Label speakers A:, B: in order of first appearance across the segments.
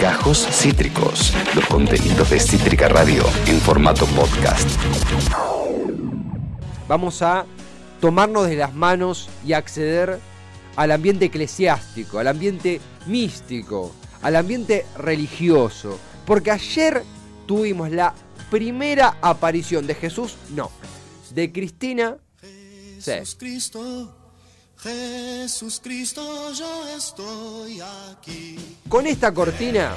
A: Gajos Cítricos, los contenidos de Cítrica Radio en formato podcast.
B: Vamos a tomarnos de las manos y acceder al ambiente eclesiástico, al ambiente místico, al ambiente religioso. Porque ayer tuvimos la primera aparición de Jesús, no, de Cristina.
C: Jesús Cristo, Jesús Cristo, yo estoy aquí.
B: Con esta cortina,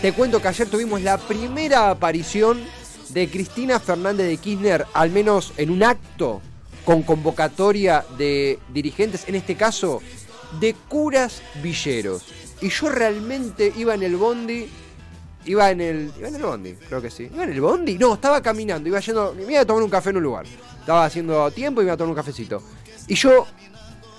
B: te cuento que ayer tuvimos la primera aparición de Cristina Fernández de Kirchner, al menos en un acto con convocatoria de dirigentes, en este caso de curas villeros. Y yo realmente iba en el bondi, iba en el. Iba en el bondi, creo que sí. ¿Iba en el bondi? No, estaba caminando, iba yendo. Me iba a tomar un café en un lugar. Estaba haciendo tiempo y me iba a tomar un cafecito. Y yo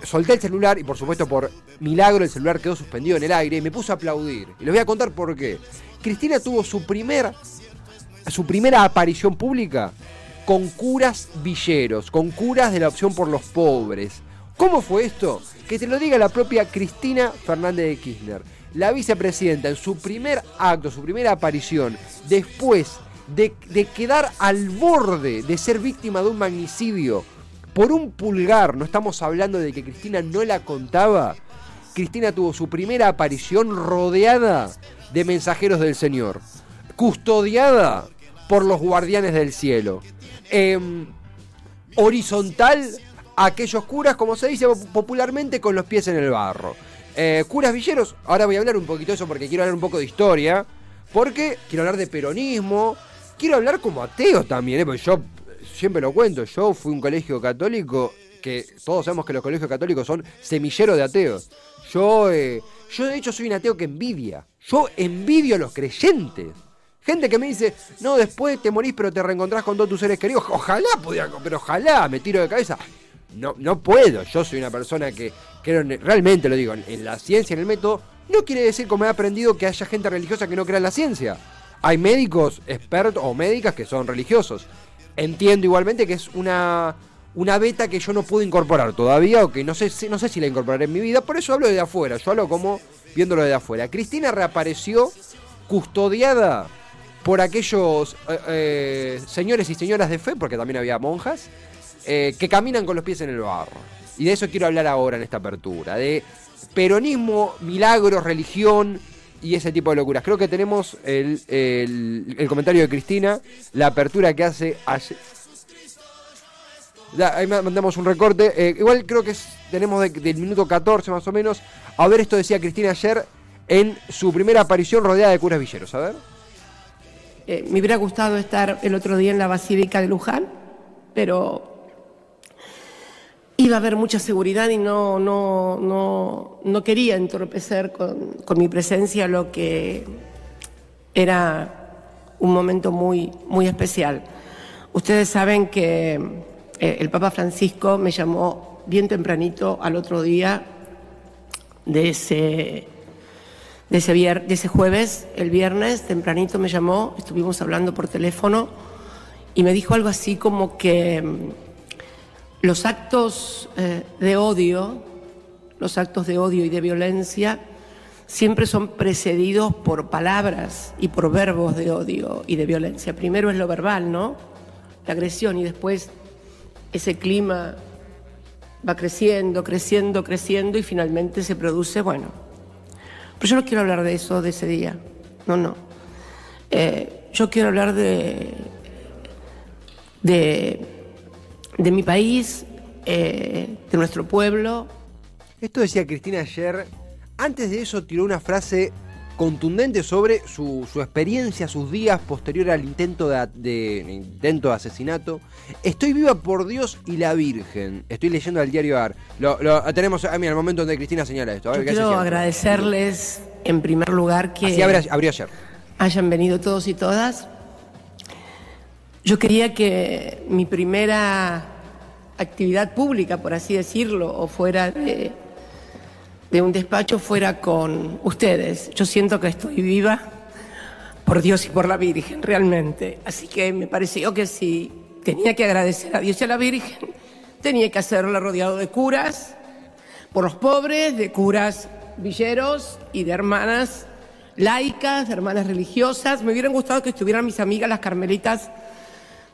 B: solté el celular y por supuesto por milagro el celular quedó suspendido en el aire y me puse a aplaudir. Y les voy a contar por qué. Cristina tuvo su primer su primera aparición pública con curas villeros, con curas de la opción por los pobres. ¿Cómo fue esto? Que te lo diga la propia Cristina Fernández de Kirchner. La vicepresidenta en su primer acto, su primera aparición, después de, de quedar al borde de ser víctima de un magnicidio por un pulgar, no estamos hablando de que Cristina no la contaba, Cristina tuvo su primera aparición rodeada de mensajeros del Señor, custodiada por los guardianes del cielo. Em, horizontal aquellos curas, como se dice popularmente, con los pies en el barro. Eh, curas villeros, ahora voy a hablar un poquito de eso porque quiero hablar un poco de historia, porque quiero hablar de peronismo, quiero hablar como ateo también, ¿eh? porque yo siempre lo cuento, yo fui un colegio católico que todos sabemos que los colegios católicos son semilleros de ateos. Yo, eh, yo de hecho soy un ateo que envidia. Yo envidio a los creyentes. Gente que me dice, no, después te morís pero te reencontrás con todos tus seres queridos. Ojalá pudiera, pero ojalá me tiro de cabeza. No, no puedo. Yo soy una persona que creo, realmente lo digo, en la ciencia, en el método. No quiere decir, como he aprendido, que haya gente religiosa que no crea en la ciencia. Hay médicos expertos o médicas que son religiosos. Entiendo igualmente que es una, una beta que yo no puedo incorporar todavía o que no sé, no sé si la incorporaré en mi vida. Por eso hablo de afuera. Yo hablo como viéndolo de afuera. Cristina reapareció custodiada por aquellos eh, eh, señores y señoras de fe, porque también había monjas, eh, que caminan con los pies en el barro. Y de eso quiero hablar ahora en esta apertura, de peronismo, milagros, religión y ese tipo de locuras. Creo que tenemos el, comentario de Cristina, la apertura que hace ayer. ahí mandamos un recorte. igual creo que tenemos del minuto 14 más o menos. A ver, esto decía Cristina ayer en su primera aparición rodeada de curas villeros. A ver.
D: Eh, me hubiera gustado estar el otro día en la Basílica de Luján, pero iba a haber mucha seguridad y no, no, no, no quería entorpecer con, con, mi presencia lo que era un momento muy, muy especial. Ustedes saben que eh, el Papa Francisco me llamó bien tempranito al otro día de ese de ese, de ese jueves, el viernes, tempranito me llamó, estuvimos hablando por teléfono y me dijo algo así como que los actos eh, de odio, los actos de odio y de violencia, siempre son precedidos por palabras y por verbos de odio y de violencia. Primero es lo verbal, ¿no? La agresión y después ese clima va creciendo, creciendo, creciendo y finalmente se produce, bueno, pero yo no quiero hablar de eso, de ese día. No, no. Eh, yo quiero hablar de, de, de mi país, eh, de nuestro pueblo.
B: Esto decía Cristina ayer. Antes de eso tiró una frase contundente sobre su, experiencia, sus días posterior al intento de, intento de asesinato. Estoy viva por Dios y la Virgen. Estoy leyendo al diario AR. Lo, tenemos a mí al momento donde Cristina señala esto.
D: quiero agradecerles en primer lugar que
B: Así abrió, ayer.
D: hayan venido todos y todas. Yo quería que mi primera actividad pública, por así decirlo, o fuera de un despacho fuera con ustedes. Yo siento que estoy viva por Dios y por la Virgen, realmente. Así que me pareció que si tenía que agradecer a Dios y a la Virgen, tenía que hacerlo rodeado de curas, por los pobres, de curas villeros y de hermanas laicas, de hermanas religiosas. Me hubieran gustado que estuvieran mis amigas las carmelitas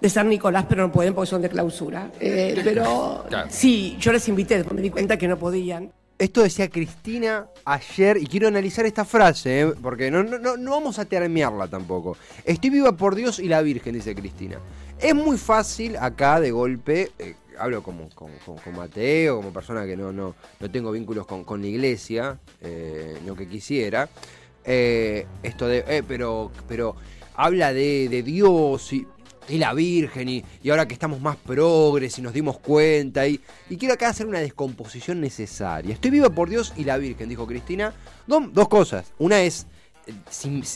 D: de San Nicolás, pero no pueden porque son de clausura. Eh, pero
B: Claro.
D: sí, yo les invité, después me di cuenta que no podían.
B: Esto decía Cristina ayer y quiero analizar esta frase, ¿eh? porque no, no, no, no vamos a termiarla tampoco. Estoy viva por Dios y la Virgen, dice Cristina. Es muy fácil acá de golpe, eh, hablo como, como, como- como ateo, como persona que no, no, no tengo vínculos con, con la iglesia, eh, no que quisiera, eh, esto de, eh, pero, pero habla de, de Dios y, y la Virgen y, y ahora que estamos más progres y nos dimos cuenta y, y quiero acá hacer una descomposición necesaria. Estoy viva por Dios y la Virgen, dijo Cristina. Do- dos cosas. Una es, eh,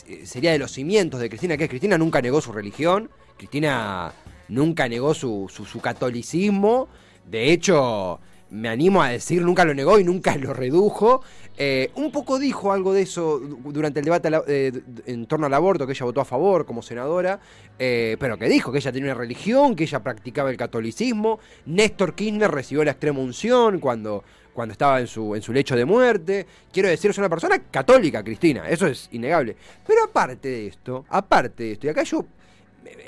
B: eh, sería de los cimientos de Cristina, que es Cristina nunca negó su religión, Cristina nunca negó su- su catolicismo, de hecho me animo a decir, nunca lo negó y nunca lo redujo. Eh, un poco dijo algo de eso du- durante el debate eh, en torno al aborto, que ella votó a favor como senadora, eh, pero que dijo que ella tenía una religión, que ella practicaba el catolicismo. Néstor Kirchner recibió la extrema unción cuando, cuando estaba en su, en su lecho de muerte. Quiero decir, es una persona católica, Cristina, eso es innegable. Pero aparte de esto, aparte de esto, y acá yo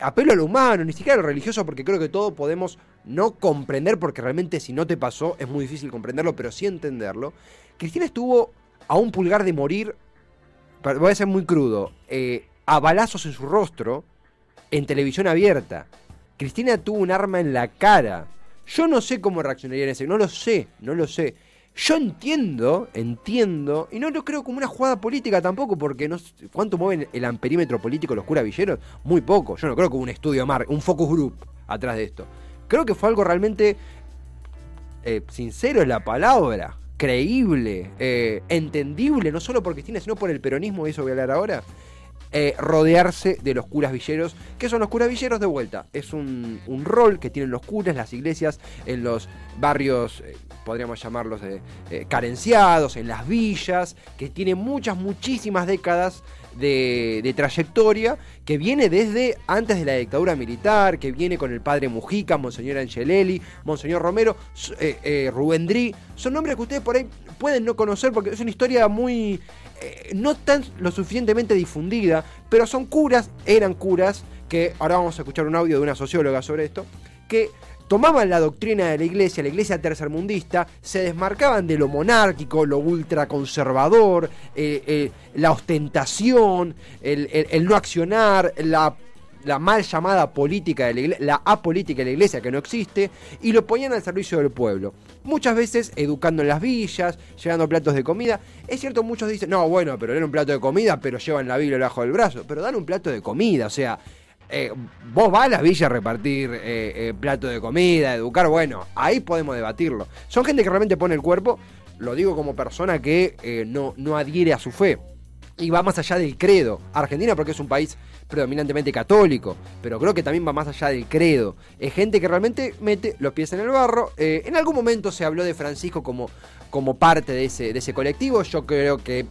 B: apelo a lo humano, ni siquiera a lo religioso, porque creo que todos podemos no comprender, porque realmente si no te pasó es muy difícil comprenderlo, pero sí entenderlo. Cristina estuvo a un pulgar de morir, voy a ser muy crudo, eh, a balazos en su rostro, en televisión abierta. Cristina tuvo un arma en la cara. Yo no sé cómo reaccionaría en ese, no lo sé, no lo sé. Yo entiendo, entiendo, y no lo creo como una jugada política tampoco, porque no cuánto mueven el amperímetro político los curas villeros, muy poco. Yo no creo que hubo un estudio mar, un focus group atrás de esto. Creo que fue algo realmente eh, sincero es la palabra, creíble, eh, entendible, no solo por Cristina, sino por el peronismo, y eso voy a hablar ahora. Eh, rodearse de los curas villeros. ¿Qué son los curas villeros? De vuelta, es un, un rol que tienen los curas, las iglesias, en los barrios, eh, podríamos llamarlos eh, eh, carenciados, en las villas, que tiene muchas, muchísimas décadas de, de trayectoria, que viene desde antes de la dictadura militar, que viene con el padre Mujica, Monseñor Angelelli, Monseñor Romero, Rubén son nombres que ustedes por ahí pueden no conocer porque es una historia muy eh, no tan lo suficientemente difundida, pero son curas, eran curas, que ahora vamos a escuchar un audio de una socióloga sobre esto, que tomaban la doctrina de la iglesia, la iglesia tercermundista, se desmarcaban de lo monárquico, lo ultraconservador, eh, eh, la ostentación, el, el- el no accionar, la la mal llamada política de la iglesia, la apolítica de la iglesia que no existe, y lo ponían al servicio del pueblo. Muchas veces educando en las villas, llevando platos de comida. Es cierto, muchos dicen, no, bueno, pero era un plato de comida, pero llevan la Biblia debajo del brazo. Pero dan un plato de comida, o sea, eh, vos vas a las villas a repartir eh, eh, plato de comida, educar, bueno, ahí podemos debatirlo. Son gente que realmente pone el cuerpo, lo digo como persona que eh, no, no adhiere a su fe y va más allá del credo. Argentina porque es un país predominantemente católico, pero creo que también va más allá del credo. Es gente que realmente mete los pies en el barro. Eh, en algún momento se habló de Francisco como, como parte de ese, de ese colectivo. Yo creo que,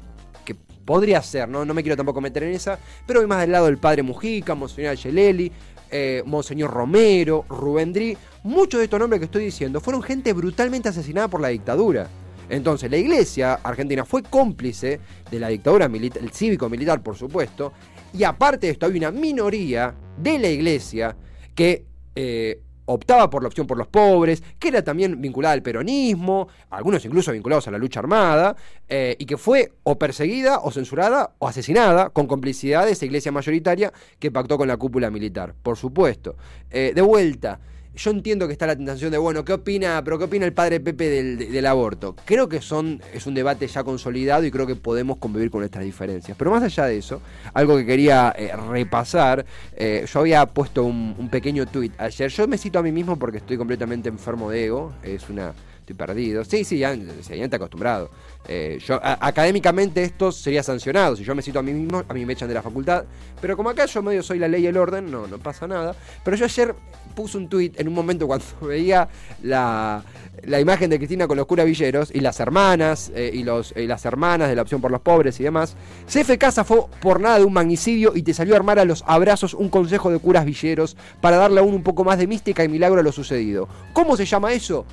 B: podría ser, ¿no? no me quiero tampoco meter en esa, pero voy más del lado del padre Mujica, Monseñor Angelelli, eh, Monseñor Romero, Rubén Drí. Muchos de estos nombres que estoy diciendo fueron gente brutalmente asesinada por la dictadura. Entonces, la iglesia argentina fue cómplice de la dictadura el cívico-militar, por supuesto, y aparte de esto, hay una minoría de la iglesia que eh, optaba por la opción por los pobres, que era también vinculada al peronismo, algunos incluso vinculados a la lucha armada, eh, y que fue o perseguida, o censurada, o asesinada, con complicidad de esa iglesia mayoritaria que pactó con la cúpula militar, por supuesto. Eh, de vuelta yo entiendo que está la tentación de, bueno, ¿qué opina, pero qué opina el padre Pepe del, de- del aborto? Creo que son, es un debate ya consolidado y creo que podemos convivir con nuestras diferencias. Pero más allá de eso, algo que quería eh, repasar, eh, yo había puesto un, un pequeño tuit ayer. Yo me cito a mí mismo porque estoy completamente enfermo de ego, es una... Estoy perdido. Sí, sí, ya, ya está acostumbrado. Eh, yo, académicamente esto sería sancionado. Si yo me cito a mí mismo, a mí me echan de la facultad. Pero como acá yo medio soy la ley y el orden, no, no pasa nada. Pero yo ayer puse un tuit en un momento cuando veía la, la imagen de Cristina con los curas villeros y las hermanas eh, y, los, y las hermanas de la opción por los pobres y demás. CF zafó por nada de un magnicidio y te salió a armar a los abrazos un consejo de curas villeros para darle aún un poco más de mística y milagro a lo sucedido. ¿Cómo se llama eso?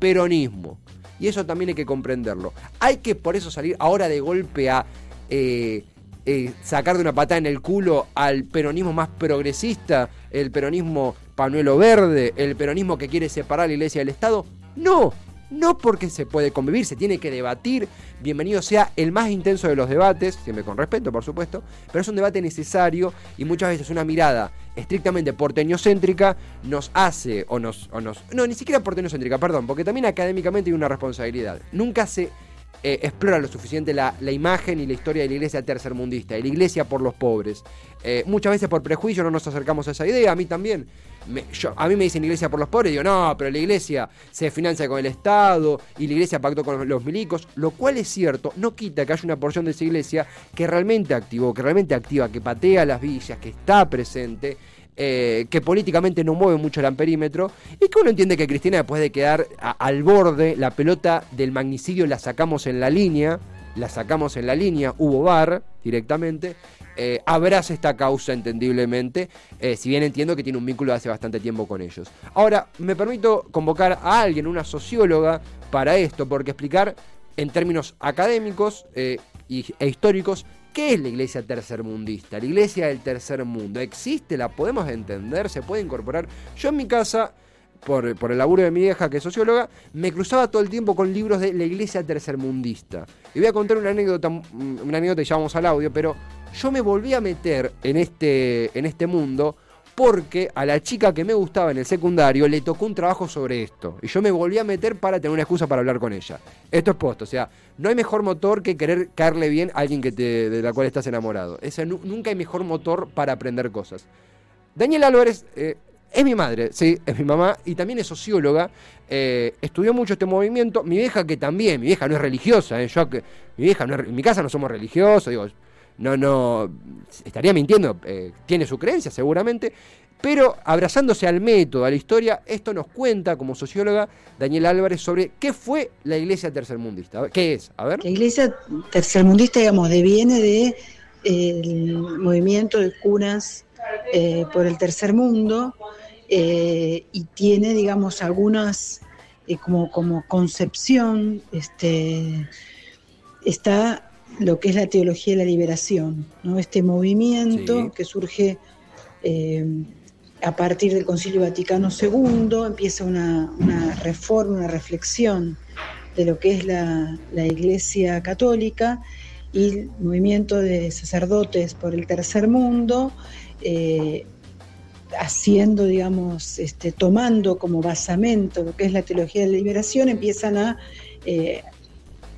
B: Peronismo. Y eso también hay que comprenderlo. Hay que por eso salir ahora de golpe a eh, eh, sacar de una patada en el culo al peronismo más progresista, el peronismo panuelo verde, el peronismo que quiere separar la iglesia del Estado. No, no porque se puede convivir, se tiene que debatir. Bienvenido sea el más intenso de los debates, siempre con respeto, por supuesto, pero es un debate necesario y muchas veces una mirada estrictamente porteñocéntrica nos hace o nos, o nos. No, ni siquiera porteñocéntrica, perdón, porque también académicamente hay una responsabilidad. Nunca se eh, explora lo suficiente la, imagen y la historia de la iglesia tercermundista, de la iglesia por los pobres. Eh, muchas veces por prejuicio no nos acercamos a esa idea, a mí también. A mí me dicen iglesia por los pobres, digo, no, pero la iglesia se financia con el Estado y la iglesia pactó con los milicos, lo cual es cierto, no quita que haya una porción de esa iglesia que realmente activó, que realmente activa, que patea las villas, que está presente eh, que políticamente no mueve mucho el amperímetro, y que uno entiende que Cristina después de quedar al borde, la pelota del magnicidio la sacamos en la línea, la sacamos en la línea, hubo bar directamente, eh, abraza esta causa entendiblemente, eh, si bien entiendo que tiene un vínculo de hace bastante tiempo con ellos. Ahora, me permito convocar a alguien, una socióloga, para esto, porque explicar en términos académicos e históricos ¿Qué es la iglesia tercermundista? La iglesia del tercer mundo. ¿Existe? ¿La podemos entender? ¿Se puede incorporar? Yo en mi casa, por, el laburo de mi vieja que es socióloga, me cruzaba todo el tiempo con libros de la iglesia tercermundista. Y voy a contar una anécdota, una anécdota y ya vamos al audio, pero yo me volví a meter en este, en este mundo porque a la chica que me gustaba en el secundario le tocó un trabajo sobre esto. Y yo me volví a meter para tener una excusa para hablar con ella. Esto es posto, o sea, no hay mejor motor que querer caerle bien a alguien que te, de la cual estás enamorado. Nunca hay mejor motor para aprender cosas. Daniel Álvarez eh, es mi madre, sí, es mi mamá, y también es socióloga. Eh, estudió mucho este movimiento. Mi vieja que también, mi vieja no es religiosa, eh, yo mi vieja no en mi casa no somos religiosos, digo, no, no, estaría mintiendo, eh, tiene su creencia seguramente, pero abrazándose al método, a la historia, esto nos cuenta como socióloga Daniel Álvarez sobre qué fue la iglesia tercermundista. ¿Qué es? A ver.
E: La iglesia tercermundista, digamos, deviene de el movimiento de curas eh, por el tercer mundo eh, y tiene, digamos, algunas como, como concepción, este, está lo que es la teología de la liberación, ¿no? este movimiento que surge eh, a partir del Concilio Vaticano II, empieza una, reforma, una reflexión de lo que es la, Iglesia Católica y el movimiento de sacerdotes por el tercer mundo, eh, haciendo, digamos, este, tomando como basamento lo que es la teología de la liberación, empiezan a eh,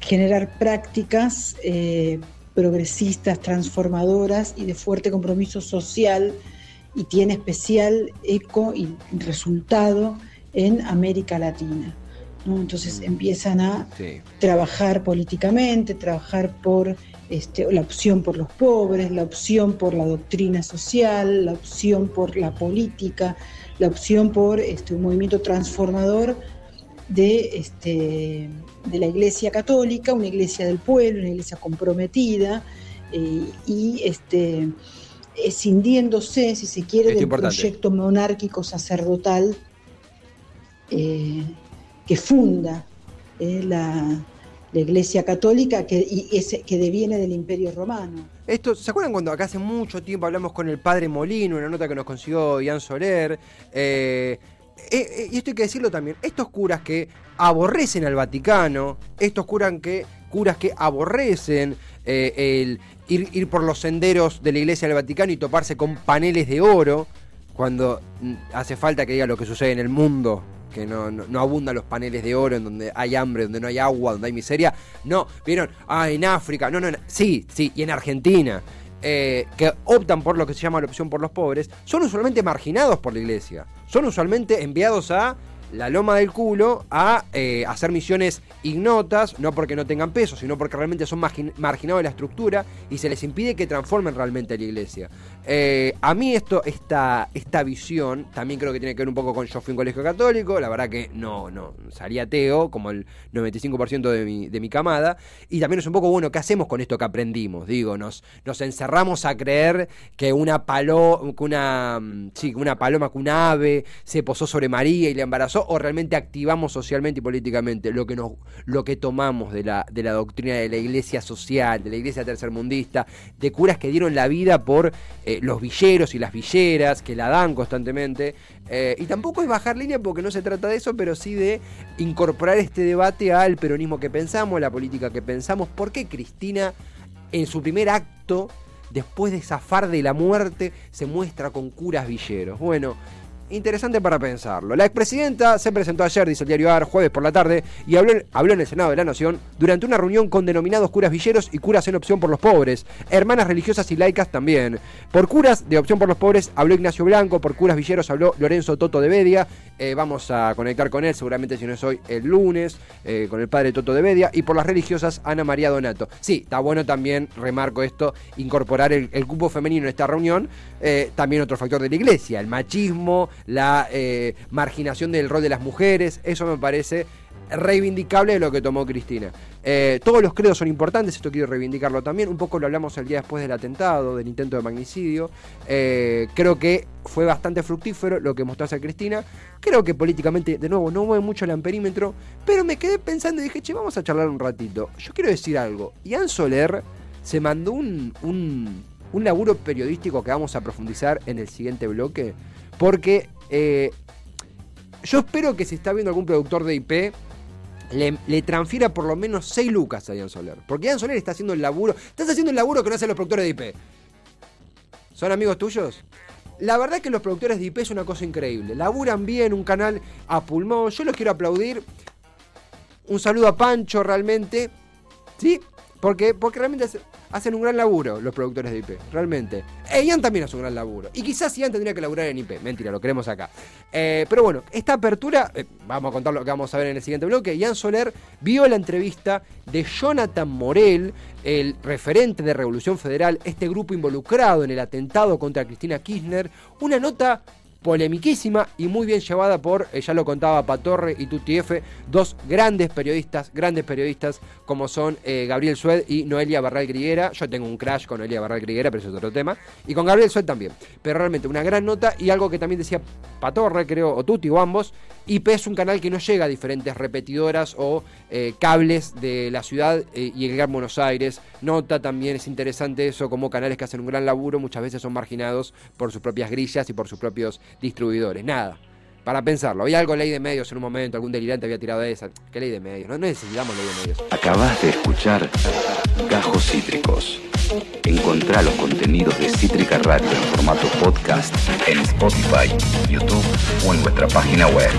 E: generar prácticas eh, progresistas, transformadoras y de fuerte compromiso social y tiene especial eco y resultado en América Latina. Entonces mm. empiezan a trabajar políticamente, trabajar por este, la opción por los pobres, la opción por la doctrina social, la opción por la política, la opción por este, un movimiento transformador de, este, de la Iglesia Católica, una iglesia del pueblo, una iglesia comprometida eh, y este, escindiéndose, si se quiere, del proyecto monárquico sacerdotal eh, que funda eh, la, Iglesia Católica que, y ese, que deviene del Imperio Romano.
B: Esto, ¿Se acuerdan cuando acá hace mucho tiempo hablamos con el padre Molino, una nota que nos consiguió Ian Soler? Eh, eh, y esto hay que decirlo también, estos curas que aborrecen al Vaticano, estos curas que, curas que aborrecen eh, el ir, por los senderos de la iglesia del Vaticano y toparse con paneles de oro, cuando mm, hace falta que diga lo que sucede en el mundo, que no, no, abundan los paneles de oro, en donde hay hambre, donde no hay agua, donde hay miseria. No, vieron, ah, en África, no, no, sí, sí, y en Argentina. Eh, que optan por lo que se llama la opción por los pobres, son usualmente marginados por la iglesia. Son usualmente enviados a la loma del culo a eh, hacer misiones ignotas, no porque no tengan peso, sino porque realmente son marginados de la estructura y se les impide que transformen realmente la iglesia. Eh, a mí esto, esta, esta visión, también creo que tiene que ver un poco con yo fui un colegio católico, la verdad que no, no, salí ateo, como el 95% de mi, de mi camada, y también es un poco, bueno, ¿qué hacemos con esto que aprendimos? Digo, nos, nos encerramos a creer que una, palo, que una, sí, una paloma, que una ave se posó sobre María y le embarazó, o realmente activamos socialmente y políticamente lo que, lo que tomamos de la, de la doctrina de la iglesia social, de la iglesia tercermundista, de curas que dieron la vida por eh, los villeros y las villeras, que la dan constantemente. Eh, y tampoco es bajar línea porque no se trata de eso, pero sí de incorporar este debate al peronismo que pensamos, a la política que pensamos. ¿Por qué Cristina en su primer acto después de zafar de la muerte, se muestra con curas villeros. Bueno, interesante para pensarlo. La expresidenta se presentó ayer, dice el diario AR, jueves por la tarde, y habló, habló, en el Senado de la Nación durante una reunión con denominados curas villeros y curas en opción por los pobres, hermanas religiosas y laicas también. Por curas de opción por los pobres habló Ignacio Blanco, por curas villeros habló Lorenzo Toto de Bedia, eh, vamos a conectar con él, seguramente si no es hoy, el lunes, eh, con el padre Toto de Bedia, y por las religiosas Ana María Donato. Sí, está bueno también, remarco esto, incorporar el, cupo femenino en esta reunión, eh, también otro factor de la iglesia, el machismo, la eh, marginación del rol de las mujeres, eso me parece reivindicable de lo que tomó Cristina. Eh, todos los credos son importantes, esto quiero reivindicarlo también, un poco lo hablamos el día después del atentado, del intento de magnicidio, eh, creo que fue bastante fructífero lo que mostró hacer Cristina, creo que políticamente, de nuevo, no mueve mucho el amperímetro, pero me quedé pensando y dije, che, vamos a charlar un ratito. Yo quiero decir algo, Ian Soler se mandó un, un, un laburo periodístico que vamos a profundizar en el siguiente bloque, porque eh, yo espero que si está viendo algún productor de IP, le, transfiera por lo menos 6 lucas a Ian Soler. Porque Ian Soler está haciendo el laburo. Estás haciendo el laburo que no hacen los productores de IP. ¿Son amigos tuyos? La verdad es que los productores de IP es una cosa increíble. Laburan bien un canal a pulmón. Yo los quiero aplaudir. Un saludo a Pancho realmente. ¿Sí? Porque, porque realmente hacen un gran laburo los productores de IP, realmente. E Ian también hace un gran laburo. Y quizás Ian tendría que laburar en IP. Mentira, lo queremos acá. Eh, pero bueno, esta apertura, eh, vamos a contar lo que vamos a ver en el siguiente bloque. Ian Soler vio la entrevista de Jonathan Morel, el referente de Revolución Federal, este grupo involucrado en el atentado contra Cristina Kirchner. Una nota polemiquísima y muy bien llevada por, eh, ya lo contaba Patorre y Tutti F, dos grandes periodistas, grandes periodistas como son eh, Gabriel Sued y Noelia Barral Griguera. Yo tengo un crash con Noelia Barral Griguera, pero eso es otro tema. Y con Gabriel Sued también. Pero realmente una gran nota y algo que también decía Patorre, creo, o Tutti o ambos. IP es un canal que no llega a diferentes repetidoras o eh, cables de la ciudad y el Gran Buenos Aires. Nota también, es interesante eso, como canales que hacen un gran laburo muchas veces son marginados por sus propias grillas y por sus propios distribuidores, nada. Para pensarlo, había algo ley de medios en un momento, algún delirante había tirado esa. ¿Qué ley de medios? No, necesitamos ley de medios.
A: Acabas de escuchar Gajos Cítricos. Encontrá los contenidos de Cítrica Radio en formato podcast en Spotify, YouTube o en nuestra página web.